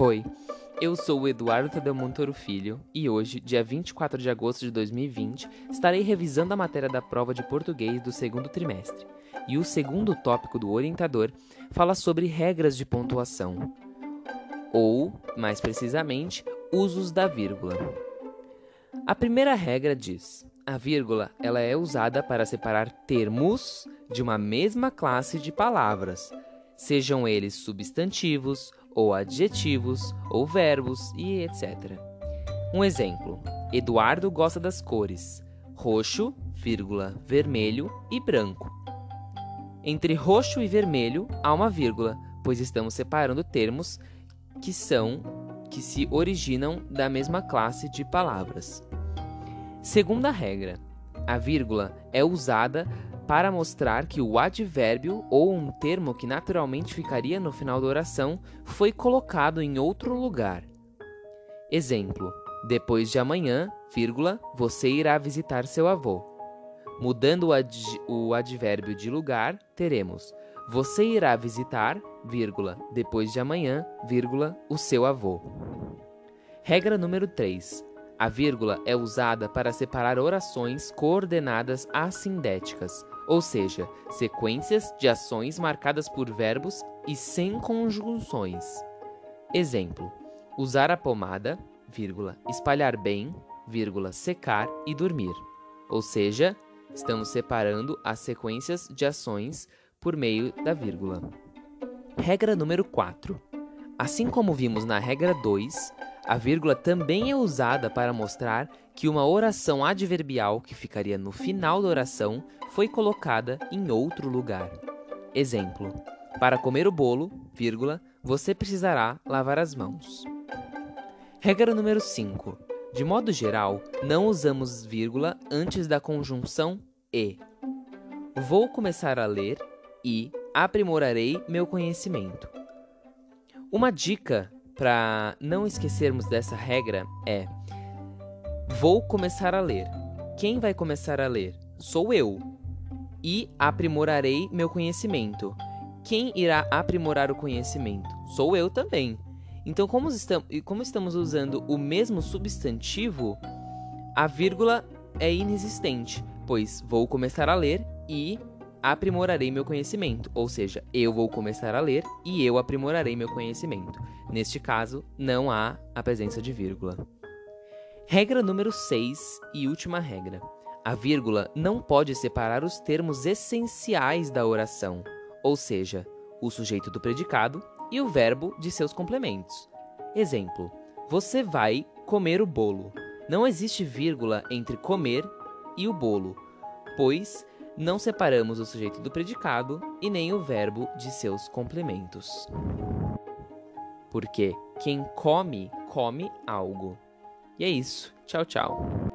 Oi, eu sou o Eduardo Tadeu Montoro Filho e hoje, dia 24 de agosto de 2020, estarei revisando a matéria da prova de português do segundo trimestre. E o segundo tópico do orientador fala sobre regras de pontuação, ou, mais precisamente, usos da vírgula. A primeira regra diz: a vírgula ela é usada para separar termos de uma mesma classe de palavras, sejam eles substantivos, ou adjetivos, ou verbos e etc. Um exemplo: Eduardo gosta das cores roxo, vírgula, vermelho e branco. Entre roxo e vermelho há uma vírgula, pois estamos separando termos que são que se originam da mesma classe de palavras. Segunda regra: a vírgula é usada para mostrar que o advérbio ou um termo que naturalmente ficaria no final da oração foi colocado em outro lugar. Exemplo: depois de amanhã, vírgula, você irá visitar seu avô. Mudando o, ad o advérbio de lugar, teremos você irá visitar, vírgula, depois de amanhã, vírgula, o seu avô. Regra número 3. A vírgula é usada para separar orações coordenadas assindéticas, ou seja, sequências de ações marcadas por verbos e sem conjunções. Exemplo: usar a pomada, vírgula, espalhar bem, vírgula, secar e dormir. Ou seja, estamos separando as sequências de ações por meio da vírgula. Regra número 4. Assim como vimos na regra 2, a vírgula também é usada para mostrar que uma oração adverbial que ficaria no final da oração foi colocada em outro lugar. Exemplo: Para comer o bolo, vírgula, você precisará lavar as mãos. Regra número 5. De modo geral, não usamos vírgula antes da conjunção e. Vou começar a ler e aprimorarei meu conhecimento. Uma dica para não esquecermos dessa regra é: vou começar a ler. Quem vai começar a ler? Sou eu. E aprimorarei meu conhecimento. Quem irá aprimorar o conhecimento? Sou eu também. Então, como estamos, como estamos usando o mesmo substantivo, a vírgula é inexistente, pois vou começar a ler e aprimorarei meu conhecimento, ou seja, eu vou começar a ler e eu aprimorarei meu conhecimento. Neste caso, não há a presença de vírgula. Regra número 6 e última regra. A vírgula não pode separar os termos essenciais da oração, ou seja, o sujeito do predicado e o verbo de seus complementos. Exemplo: Você vai comer o bolo. Não existe vírgula entre comer e o bolo, pois não separamos o sujeito do predicado e nem o verbo de seus complementos. Porque quem come, come algo. E é isso. Tchau, tchau.